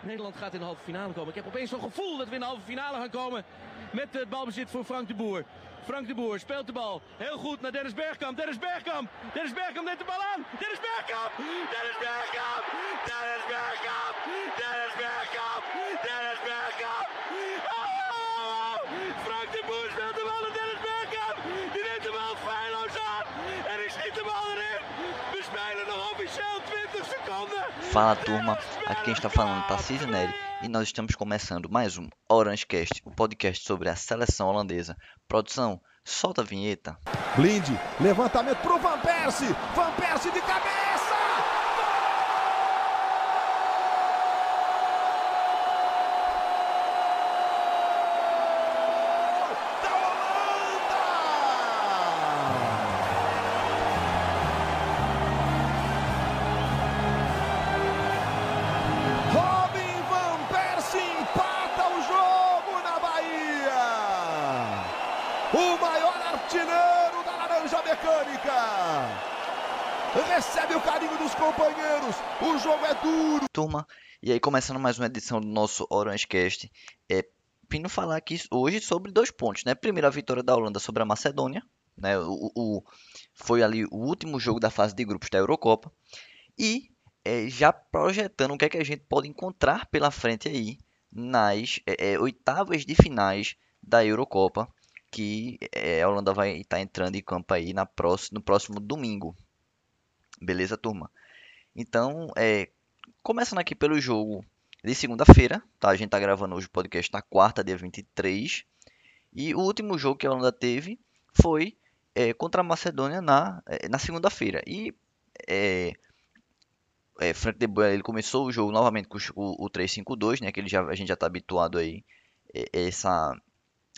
Nederland gaat in de halve finale komen. Ik heb opeens zo'n gevoel dat we in de halve finale gaan komen met het balbezit voor Frank de Boer. Frank de Boer speelt de bal heel goed naar Dennis Bergkamp. Dennis Bergkamp. Dennis Bergkamp neemt de bal aan. Dennis Bergkamp. Dennis Bergkamp. Dennis Bergkamp. Dennis Bergkamp. Dennis Bergkamp. Fala turma, aqui quem está falando é Tarcísio Neri e nós estamos começando mais um Orange Cast, o podcast sobre a seleção holandesa. Produção, solta a vinheta. Blind, levantamento pro Van Persie. Van Persie de cabeça! É duro. Turma, e aí começando mais uma edição do nosso Orange Cast, é vindo falar aqui hoje sobre dois pontos, né? Primeiro a vitória da Holanda sobre a Macedônia, né? O, o- foi ali o último jogo da fase de grupos da Eurocopa e é, já projetando o que é que a gente pode encontrar pela frente aí nas é, é, oitavas de finais da Eurocopa, que é, a Holanda vai estar entrando em campo aí na próxima, no próximo domingo. Beleza, turma? Então, é, começando aqui pelo jogo de segunda-feira, tá? A gente tá gravando hoje o podcast na quarta, dia 23. E o último jogo que a Holanda teve foi é, contra a Macedônia na, é, na segunda-feira. E é, é, Frank de Boer ele começou o jogo novamente com o, o 3-5-2, né? Que ele já, a gente já está habituado aí é, essa,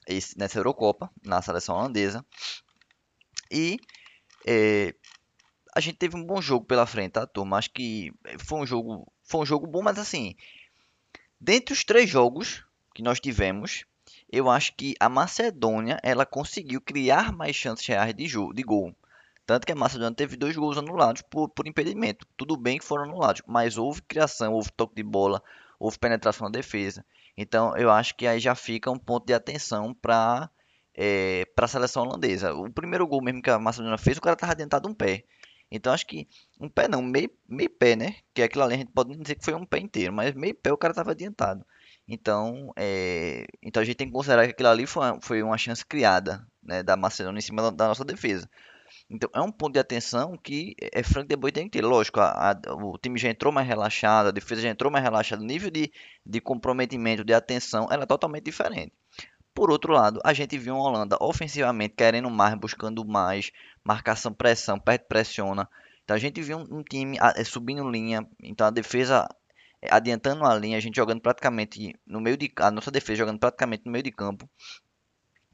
esse- nessa Eurocopa, na seleção holandesa. E é, a gente teve um bom jogo pela frente, tá, turma? Acho que foi um jogo, foi um jogo bom, mas assim, dentre os três jogos que nós tivemos, eu acho que a Macedônia ela conseguiu criar mais chances reais de, jogo, de gol. Tanto que a Macedônia teve dois gols anulados por, por impedimento. Tudo bem que foram anulados, mas houve criação, houve toque de bola, houve penetração na defesa. Então eu acho que aí já fica um ponto de atenção para para a seleção holandesa. O primeiro gol mesmo que a Macedônia fez, o cara estava adiantado um pé. Então acho que um pé não, meio, meio pé, né? Que aquilo ali a gente pode dizer que foi um pé inteiro, mas meio pé o cara estava adiantado. Então, é, então a gente tem que considerar que aquilo ali foi uma, foi uma chance criada, né, da Macedônia em cima da, da nossa defesa. Então é um ponto de atenção que é Frank de Boer tem que ter. Lógico, a- a- o time já entrou mais relaxado, a defesa já entrou mais relaxada, o nível de, de comprometimento, de atenção era totalmente diferente. Por outro lado, a gente viu uma Holanda ofensivamente querendo mais, buscando mais, marcação, pressão, pressiona. Então a gente viu um, time ah, eh, subindo linha, então a defesa eh, adiantando a linha, a gente jogando praticamente no meio de a nossa defesa jogando praticamente no meio de campo.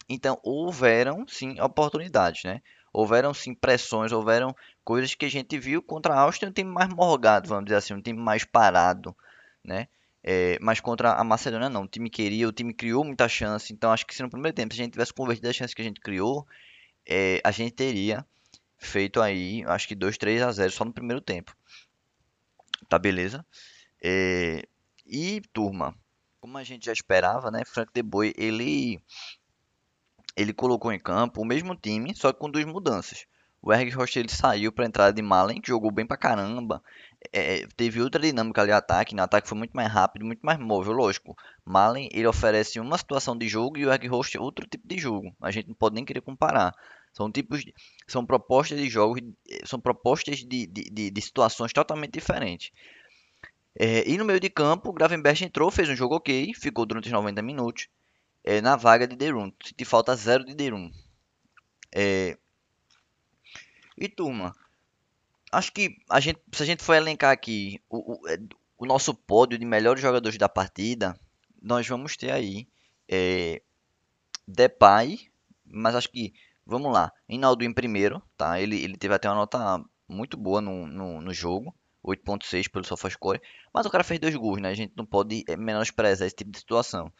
Então houveram sim oportunidades, né? Houveram sim pressões, houveram coisas que a gente viu contra a Áustria, um time mais morgado, vamos dizer assim, um time mais parado, né? É, mas contra a Macedônia não, o time queria, o time criou muita chance, então acho que se no primeiro tempo se a gente tivesse convertido as chances que a gente criou, é, a gente teria feito aí, acho que 2, 3 a 0 só no primeiro tempo. Tá beleza? É, e turma, como a gente já esperava, né, Frank de Boer, ele ele colocou em campo o mesmo time, só que com duas mudanças. O Erg Rocha ele saiu para a entrada de Malen, que jogou bem pra caramba. É, teve outra dinâmica ali ataque, no ataque foi muito mais rápido, muito mais móvel, lógico. Malen ele oferece uma situação de jogo e o Erg Rocha outro tipo de jogo. A gente não pode nem querer comparar. São tipos, de- são propostas de jogos, eh, são propostas de, de, de, de situações totalmente diferentes. É, e no meio de campo, o Gravenberch entrou, fez um jogo ok, ficou durante os 90 minutos é, na vaga de Derun. Senti falta zero de Derun. É, e turma, acho que a gente, se a gente for elencar aqui o, o, é, o nosso pódio de melhores jogadores da partida, nós vamos ter aí é, Depay, mas acho que, vamos lá, Hinaldo em primeiro, tá? Ele, ele teve até uma nota muito boa no, no, no jogo, 8.6 pelo SofaScore, mas o cara fez dois gols, né? A gente não pode é, menosprezar esse tipo de situação.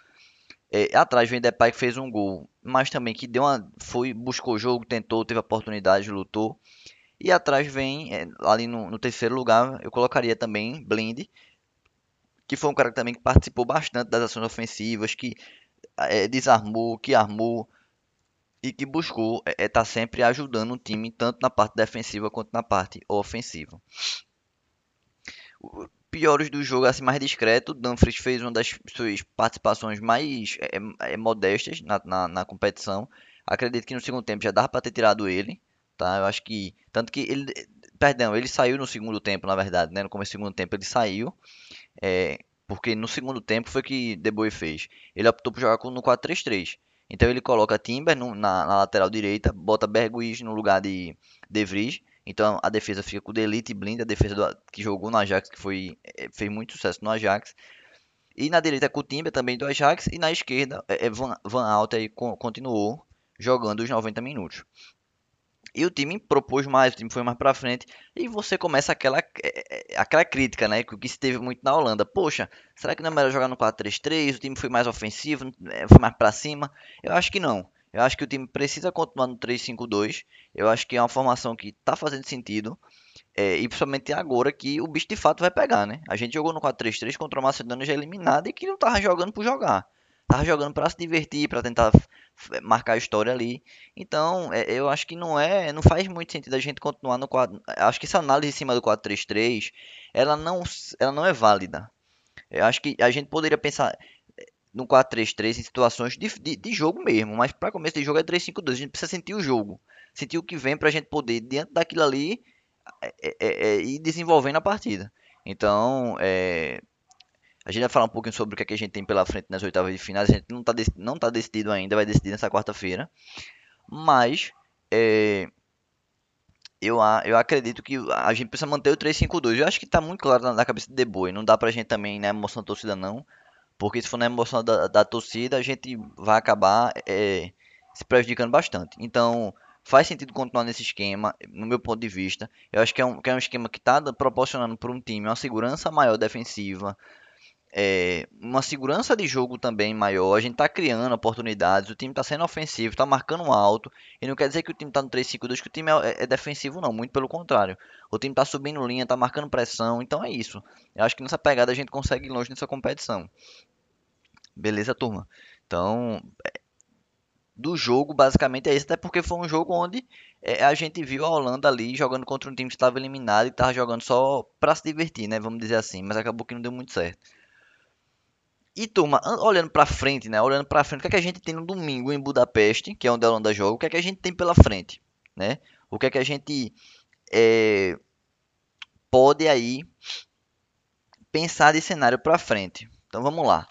É, atrás vem Depay que fez um gol, mas também que deu uma, foi, buscou o jogo, tentou, teve oportunidade, lutou. E atrás vem, é, ali no, no terceiro lugar, eu colocaria também Blind, que foi um cara também que participou bastante das ações ofensivas, que é, desarmou, que armou e que buscou estar é, é, tá sempre ajudando o time, tanto na parte defensiva quanto na parte ofensiva. Piores do jogo, assim, mais discreto, Dumfries fez uma das suas participações mais é, é, modestas na, na, na competição. Acredito que no segundo tempo já dava para ter tirado ele, tá? Eu acho que tanto que ele, perdão, ele saiu no segundo tempo, na verdade, né? No começo do segundo tempo ele saiu, é, porque no segundo tempo foi que De Boer fez. Ele optou por jogar no 4-3-3. Então ele coloca Timber no, na, na, lateral direita, bota Bergwijn no lugar de De Vries. Então a defesa fica com o Delite e Blind, a defesa do, que jogou no Ajax, que foi, é, fez muito sucesso no Ajax. E na direita com o Timber também do Ajax. E na esquerda é, é Van, Van Alta aí continuou jogando os 90 minutos. E o time propôs mais, o time foi mais para frente. E você começa aquela, é, é, aquela crítica, né? Que se teve muito na Holanda. Poxa, será que não é melhor jogar no 4-3-3? O time foi mais ofensivo, é, foi mais para cima? Eu acho que não. Eu acho que o time precisa continuar no 3-5-2. Eu acho que é uma formação que está fazendo sentido. É, e principalmente agora que o bicho de fato vai pegar, né? A gente jogou no 4-3-3 contra o Macedônia já eliminado e que não tava jogando por jogar. Tava jogando para se divertir, para tentar marcar a história ali. Então, é, eu acho que não é, não faz muito sentido a gente continuar no 4. Acho que essa análise em cima do 4-3-3, ela não, ela não é válida. Eu acho que a gente poderia pensar é, no 4-3-3 em situações de, de, de, jogo mesmo, mas para começo de jogo é 3-5-2. A gente precisa sentir o jogo, sentir o que vem para a gente poder, diante daquilo ali, é, é, é, ir desenvolvendo a partida. Então, é, a gente vai falar um pouquinho sobre o que, é que a gente tem pela frente nas oitavas de finais. A gente não está não tá decidido ainda, vai decidir nessa quarta-feira. Mas é, eu, eu acredito que a gente precisa manter o 3-5-2. Eu acho que está muito claro na, na, cabeça de De Boy. Não dá pra gente também né, emoção da torcida, não. Porque se for na emoção da, da torcida, a gente vai acabar é, se prejudicando bastante. Então, faz sentido continuar nesse esquema, no meu ponto de vista. Eu acho que é um, que é um esquema que está proporcionando para um time uma segurança maior defensiva, é, uma segurança de jogo também maior. A gente está criando oportunidades, o time está sendo ofensivo, está marcando alto. E não quer dizer que o time está no 3-5-2 que o time é, é, defensivo, não. Muito pelo contrário. O time está subindo linha, está marcando pressão. Então é isso. Eu acho que nessa pegada a gente consegue ir longe nessa competição. Beleza, turma? Então, é, do jogo, basicamente é isso. Até porque foi um jogo onde é, a gente viu a Holanda ali jogando contra um time que estava eliminado e estava jogando só para se divertir, né? Vamos dizer assim. Mas acabou que não deu muito certo. E turma, olhando para frente, né? Olhando para frente, o que, é que a gente tem no domingo em Budapeste, que é onde a Holanda joga? O que é que a gente tem pela frente, né? O que é que a gente é, pode aí pensar de cenário para frente? Então vamos lá.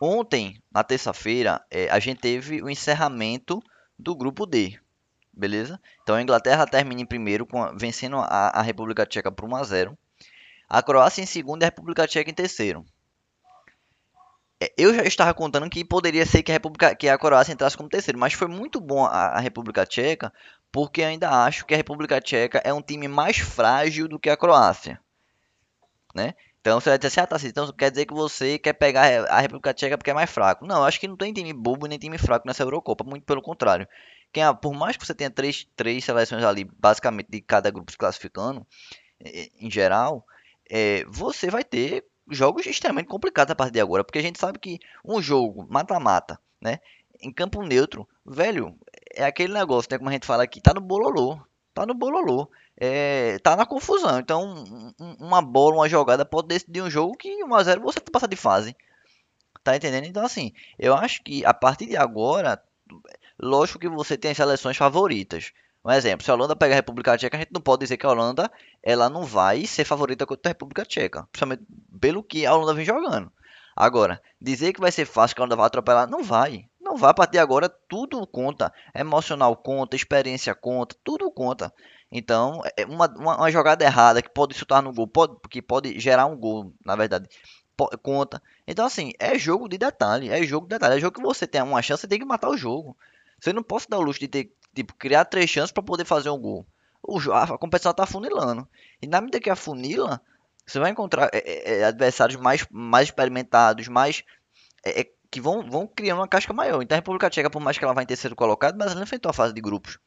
Ontem, na terça-feira, é, a gente teve o encerramento do grupo D, beleza? Então a Inglaterra termina em primeiro, com, vencendo a, a República Tcheca por 1 a 0. A Croácia em segundo e a República Tcheca em terceiro. É, eu já estava contando que poderia ser que a, República, que a Croácia entrasse como terceiro, mas foi muito bom a, a República Tcheca, porque ainda acho que a República Tcheca é um time mais frágil do que a Croácia, né? Então você vai dizer assim, ah, tá, então quer dizer que você quer pegar a República Tcheca porque é mais fraco. Não, acho que não tem time bobo nem time fraco nessa Eurocopa, muito pelo contrário. Quem, por mais que você tenha três, três seleções ali, basicamente de cada grupo se classificando, em geral, é, você vai ter jogos extremamente complicados a partir de agora, porque a gente sabe que um jogo mata-mata, né? Em campo neutro, velho, é aquele negócio, né? Como a gente fala aqui, tá no bololô. Tá no bololô. É, tá na confusão. Então, uma bola, uma jogada pode decidir um jogo que 1x0 você passa de fase. Tá entendendo? Então, assim, eu acho que a partir de agora, lógico que você tem as seleções favoritas. Um exemplo, se a Holanda pega a República Tcheca, a gente não pode dizer que a Holanda ela não vai ser favorita contra a República Tcheca, principalmente pelo que a Holanda vem jogando. Agora, dizer que vai ser fácil que a Holanda vai atropelar, não vai. Não vai, a partir de agora tudo conta. Emocional conta, experiência conta, tudo conta. Então, é uma, uma, uma jogada errada que pode chutar no gol, pode, que pode gerar um gol, na verdade, pode, conta. Então, assim, é jogo de detalhe, é jogo de detalhe. É jogo que você tem uma chance, tem que matar o jogo. Você não pode dar o luxo de ter Tipo, criar três chances para poder fazer um gol. O, a, competição tá funilando. E na medida que afunila, você vai encontrar é, é, é, adversários mais, mais experimentados, mais. É, é, que vão, vão criando uma casca maior. Então a República Tcheca, por mais que ela vá em terceiro colocado, mas ela enfrentou a fase de grupos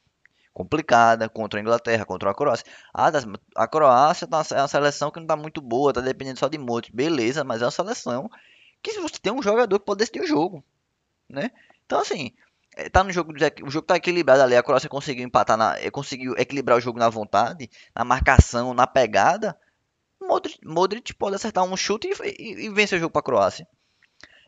complicada contra a Inglaterra, contra a Croácia. Ah, a Croácia tá é uma seleção que não está muito boa, está dependendo só de Modric. Beleza, mas é uma seleção que se você tem um jogador que pode decidir o jogo, né? Então assim, tá no jogo, o jogo tá equilibrado ali, a Croácia conseguiu empatar na, é, conseguiu equilibrar o jogo na vontade, na marcação, na pegada. Modric, Modric pode acertar um chute e, e, e vencer o jogo para a Croácia.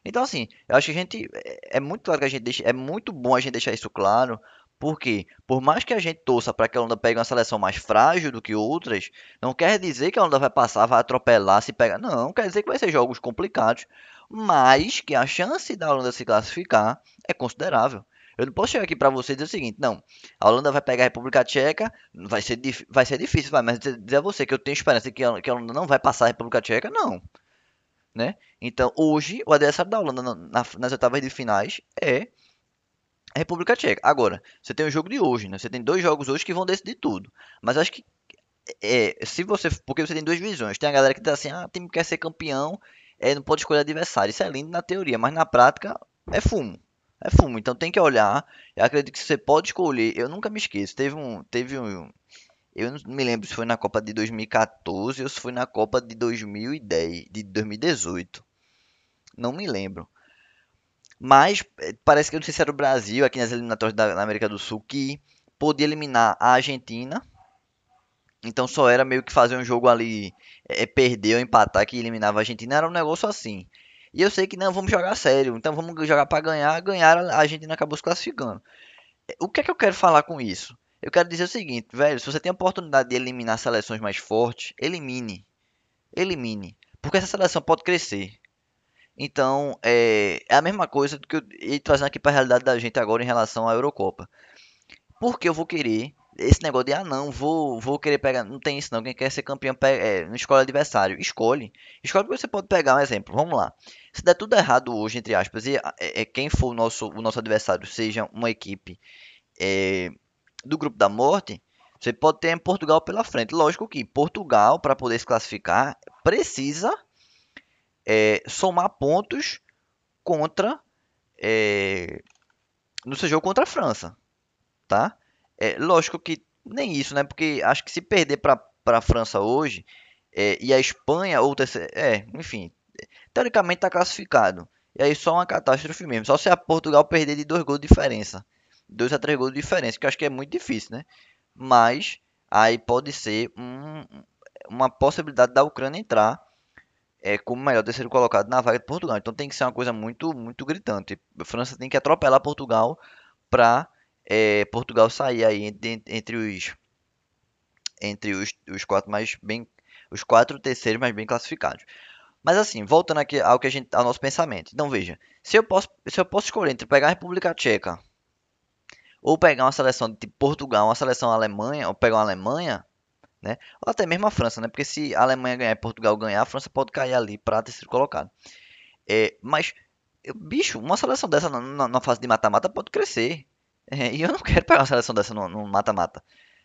Então assim, eu acho que a gente é, é muito claro que a gente deixa, é muito bom a gente deixar isso claro, porque, por mais que a gente torça para que a Holanda pegue uma seleção mais frágil do que outras, não quer dizer que a Holanda vai passar, vai atropelar, se pega. Não, quer dizer que vai ser jogos complicados, mas que a chance da Holanda se classificar é considerável. Eu não posso chegar aqui para você e dizer o seguinte, não, a Holanda vai pegar a República Tcheca, vai ser, vai ser difícil, vai, mas dizer a você que eu tenho esperança que a, que a Holanda não vai passar a República Tcheca, não. Né? Então, hoje, o adversário da Holanda na, nas oitavas de finais é República Tcheca. Agora, você tem o jogo de hoje, né? Você tem dois jogos hoje que vão decidir tudo. Mas acho que é, se você, porque você tem duas visões. Tem a galera que diz assim, ah, o time quer ser campeão, é, não pode escolher adversário. Isso é lindo na teoria, mas na prática é fumo. É fumo. Então tem que olhar. Eu acredito que você pode escolher. Eu nunca me esqueço. Teve um, teve um, eu não me lembro se foi na Copa de 2014 ou se foi na Copa de 2010, de 2018. Não me lembro. Mas eh, parece que eu não sei se era o Brasil, aqui nas eliminatórias da América do Sul, que podia eliminar a Argentina. Então só era meio que fazer um jogo ali, é, perder ou empatar que eliminava a Argentina. Era um negócio assim. E eu sei que não, vamos jogar sério. Então vamos jogar para ganhar. Ganhar, a Argentina acabou se classificando. O que é que eu quero falar com isso? Eu quero dizer o seguinte, velho. Se você tem a oportunidade de eliminar seleções mais fortes, elimine. Elimine. Porque essa seleção pode crescer. Então, é, é a mesma coisa do que eu ia trazendo aqui para a realidade da gente agora em relação à Eurocopa. Porque eu vou querer esse negócio de, ah, não, vou, vou querer pegar. Não tem isso, não. Quem quer ser campeão pega, é, não escolhe adversário. Escolhe. Escolhe porque você pode pegar um exemplo. Vamos lá. Se der tudo errado hoje, entre aspas, e é, é quem for o nosso, o nosso adversário seja uma equipe é, do grupo da morte, você pode ter Portugal pela frente. Lógico que Portugal, para poder se classificar, precisa é, somar pontos contra é, no seu jogo contra a França, tá? É lógico que nem isso, né? Porque acho que se perder para a França hoje é, e a Espanha ou é, enfim, teoricamente está classificado. E aí só uma catástrofe mesmo. Só se a Portugal perder de dois gols de diferença, dois a três gols de diferença, que eu acho que é muito difícil, né? Mas aí pode ser um, uma possibilidade da Ucrânia entrar é, como melhor terceiro colocado na vaga de Portugal. Então tem que ser uma coisa muito, muito gritante. A França tem que atropelar Portugal para é, Portugal sair aí entre, entre os entre os, os quatro mais bem os quatro terceiros mais bem classificados. Mas assim, voltando aqui ao que a gente ao nosso pensamento. Então veja, se eu posso se eu posso escolher entre pegar a República Tcheca ou pegar uma seleção de Portugal, uma seleção Alemanha, ou pegar uma Alemanha, né? Ou até mesmo a França, né? Porque se a Alemanha ganhar e Portugal ganhar, a França pode cair ali para terceiro colocado. É, mas, bicho, uma seleção dessa na, na, na fase de mata-mata pode crescer. É, e eu não quero pegar uma seleção dessa no mata-mata.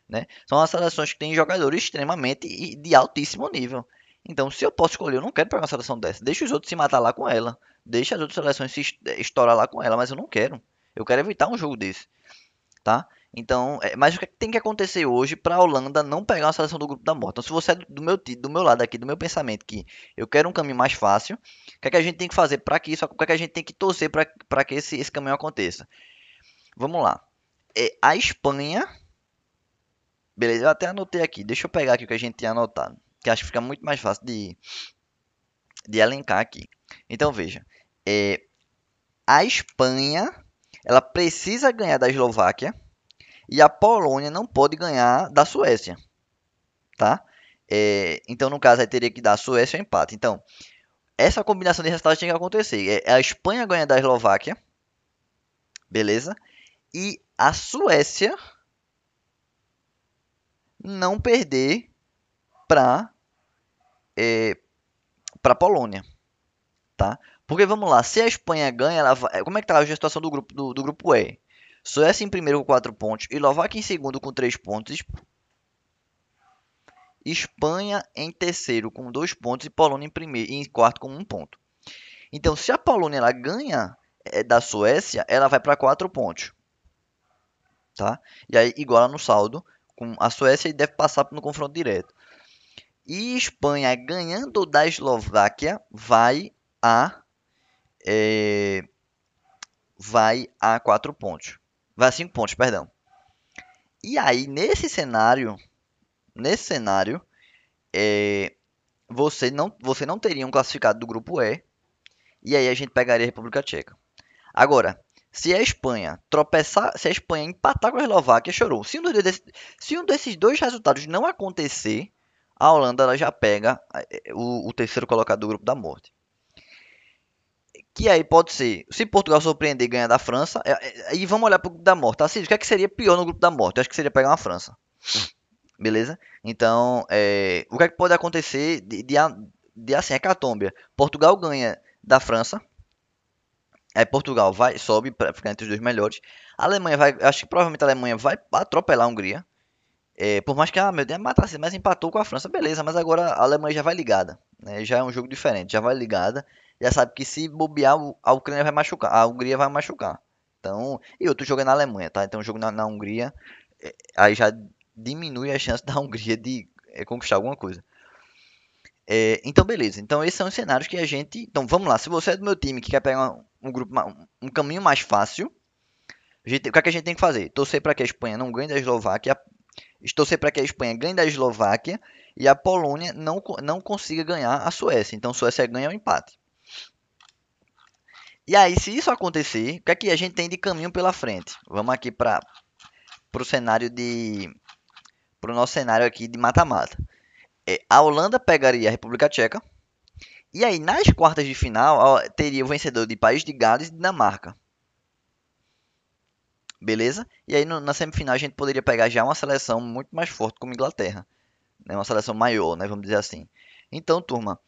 Né? São as seleções que têm jogadores extremamente e de altíssimo nível. Então, se eu posso escolher, eu não quero pegar uma seleção dessa. Deixa os outros se matar lá com ela. Deixa as outras seleções se estourar lá com ela, mas eu não quero. Eu quero evitar um jogo desse. Tá? Então, é, mas o que tem que acontecer hoje para a Holanda não pegar uma seleção do grupo da morte? Então, se você é do meu, do meu lado aqui, do meu pensamento, que eu quero um caminho mais fácil, o que, é que a gente tem que fazer para que isso, o que, é que a gente tem que torcer para que esse, esse caminho aconteça? Vamos lá. É, a Espanha. Beleza, eu até anotei aqui. Deixa eu pegar aqui o que a gente tinha anotado. Que acho que fica muito mais fácil de, de elencar aqui. Então veja. É, a Espanha ela precisa ganhar da Eslováquia e a Polônia não pode ganhar da Suécia, tá? É, então, no caso, aí teria que dar a Suécia ou empate. Então, essa combinação de resultados tem que acontecer. É, a Espanha ganha da Eslováquia, beleza? E a Suécia não perder para é, para Polônia, tá? Porque vamos lá, se a Espanha ganha, ela vai, como é que tá a situação do grupo do, do grupo E? Suécia em primeiro com 4 pontos. Eslováquia em segundo com 3 pontos. Espanha em terceiro com 2 pontos. E Polônia em, primeiro, em quarto com 1 um ponto. Então, se a Polônia ela ganha é, da Suécia, ela vai para 4 pontos. Tá? E aí iguala no saldo com a Suécia e deve passar no confronto direto. E Espanha ganhando da Eslováquia vai a é, vai a 4 pontos. Vai a 5 pontos, perdão. E aí nesse cenário, nesse cenário, é, você não você não teria um classificado do grupo E. E aí a gente pegaria a República Tcheca. Agora, se a Espanha tropeçar, se a Espanha empatar com a Eslováquia, chorou. Se um, desses, se um desses dois resultados não acontecer, a Holanda ela já pega eh, o, o, terceiro colocado do grupo da morte. Que aí pode ser, se Portugal surpreender e ganhar da França, aí é, vamos olhar para o grupo da morte. Tá? o que, é que seria pior no grupo da morte? Eu acho que seria pegar uma França. Beleza? Então, é, o que é que pode acontecer de, de, de assim? Portugal ganha da França, Aí Portugal vai, sobe para ficar entre os dois melhores. A Alemanha vai, acho que provavelmente a Alemanha vai atropelar a Hungria. É, por mais que, ah, meu Deus, matar mas empatou com a França, beleza, mas agora a Alemanha já vai ligada. Né? Já é um jogo diferente, já vai ligada. Já sabe que se bobear, a Ucrânia vai machucar, a Hungria vai machucar. Então, e outro jogo é na Alemanha, tá? Então, o jogo na, na Hungria, é, aí já diminui a chance da Hungria de é, conquistar alguma coisa. É, então, beleza. Então, esses são os cenários que a gente. Então, vamos lá. Se você é do meu time que quer pegar um, grupo, um caminho mais fácil, gente, o que, é que a gente tem que fazer? Torcer para que a Espanha não ganhe da Eslováquia. Torcer para que a Espanha ganhe da Eslováquia e a Polônia não, não consiga ganhar a Suécia. Então, Suécia ganha o um empate. E aí, se isso acontecer, o que é que a gente tem de caminho pela frente? Vamos aqui para o cenário de. Para o nosso cenário aqui de mata-mata a Holanda pegaria a República Tcheca. E aí, nas quartas de final, teria o vencedor de País de Gales e Dinamarca. Beleza? E aí, no, na semifinal, a gente poderia pegar já uma seleção muito mais forte como Inglaterra. Né? Uma seleção maior, né? vamos dizer assim. Então, turma,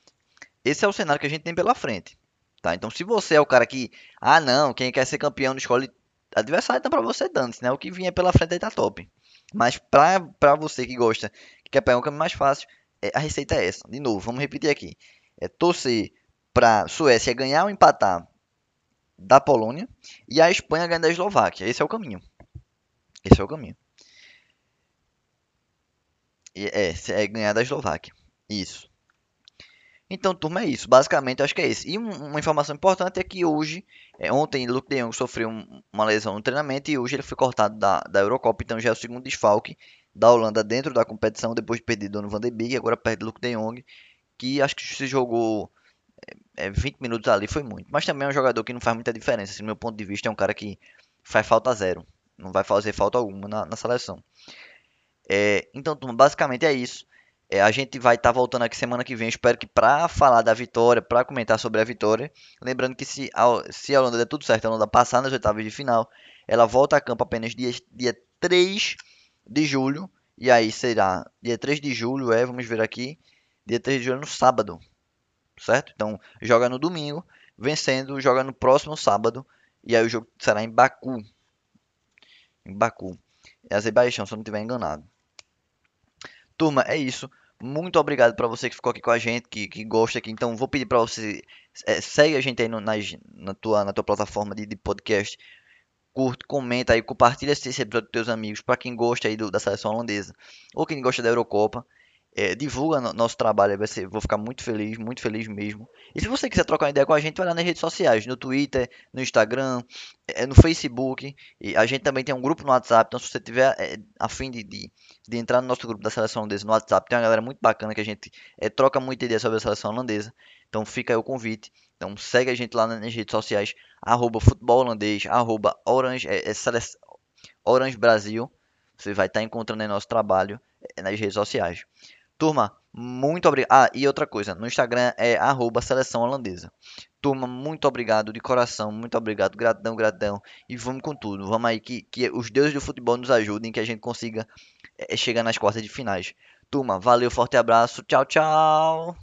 esse é o cenário que a gente tem pela frente. Tá? Então, se você é o cara que, ah, não, quem quer ser campeão escolhe adversário, então para você dane né? O que vier pela frente aí tá top. Mas para você que gosta, que quer pegar um caminho mais fácil, é, a receita é essa. De novo, vamos repetir aqui. É torcer para Suécia ganhar ou empatar da Polônia e a Espanha ganhar da Eslováquia. Esse é o caminho. Esse é o caminho. É, é ganhar da Eslováquia. Isso. Então, turma, é isso. Basicamente, acho que é isso. E uma informação importante é que hoje, é, ontem, Luke de Jong sofreu um, uma lesão no treinamento e hoje ele foi cortado da, da Eurocopa. Então, já é o segundo desfalque da Holanda dentro da competição, depois de perder Dono Van de Beek, agora perde Luke de Jong, que acho que se jogou é, 20 é, minutos ali, foi muito. Mas também é um jogador que não faz muita diferença, assim, no meu ponto de vista, é um cara que faz falta zero, não vai fazer falta alguma na, na seleção. É, então, basicamente é isso. É, a gente vai estar tá voltando aqui semana que vem. Espero que para falar da vitória, para comentar sobre a vitória. Lembrando que se a, se a Holanda der tudo certo, a Holanda passar nas oitavas de final, ela volta a campo apenas dia, dia 3 de julho. E aí será dia 3 de julho, é, vamos ver aqui, dia 3 de julho no sábado, certo? Então, joga no domingo, vencendo, joga no próximo sábado, e aí o jogo será em Baku. Em Baku. É Azerbaijão, se eu não estiver enganado. Turma, é isso. Muito obrigado para você que ficou aqui com a gente, que, que gosta aqui. Então, vou pedir para você, é, segue a gente aí no, nas, na, tua, na tua plataforma de, de podcast curte, comenta aí, compartilha esse episódio com teus amigos, para quem gosta aí do, da seleção holandesa ou quem gosta da Eurocopa. É, divulga no, nosso trabalho, vai ser, vou ficar muito feliz, muito feliz mesmo. E se você quiser trocar uma ideia com a gente, vai lá nas redes sociais, no Twitter, no Instagram, é, no Facebook. E a gente também tem um grupo no WhatsApp, então se você tiver é, a fim de, de, de, entrar no nosso grupo da seleção holandesa no WhatsApp, tem uma galera muito bacana que a gente é, troca muita ideia sobre a seleção holandesa. Então fica aí o convite. Então segue a gente lá nas redes sociais, arroba futebol holandês, arroba orange, é, é, orange Brasil. Você vai estar tá encontrando aí nosso trabalho é, nas redes sociais. Turma, muito obrigado. Ah, e outra coisa, no Instagram é arroba seleção holandesa. Turma, muito obrigado de coração, muito obrigado, gratidão, gratidão. E vamos com tudo. Vamos aí que, que os deuses do futebol nos ajudem, que a gente consiga é, chegar nas quartas de finais. Turma, valeu, forte abraço, tchau, tchau.